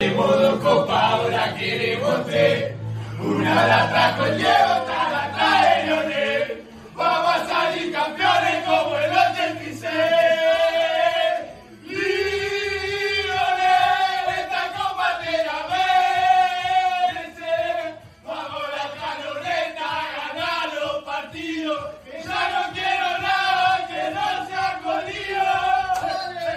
De modo copa ahora queremos ser. Una la trajo el otra la trae Leonel. Vamos a salir campeones como el 86. Leonel, esta copa te la la partidos.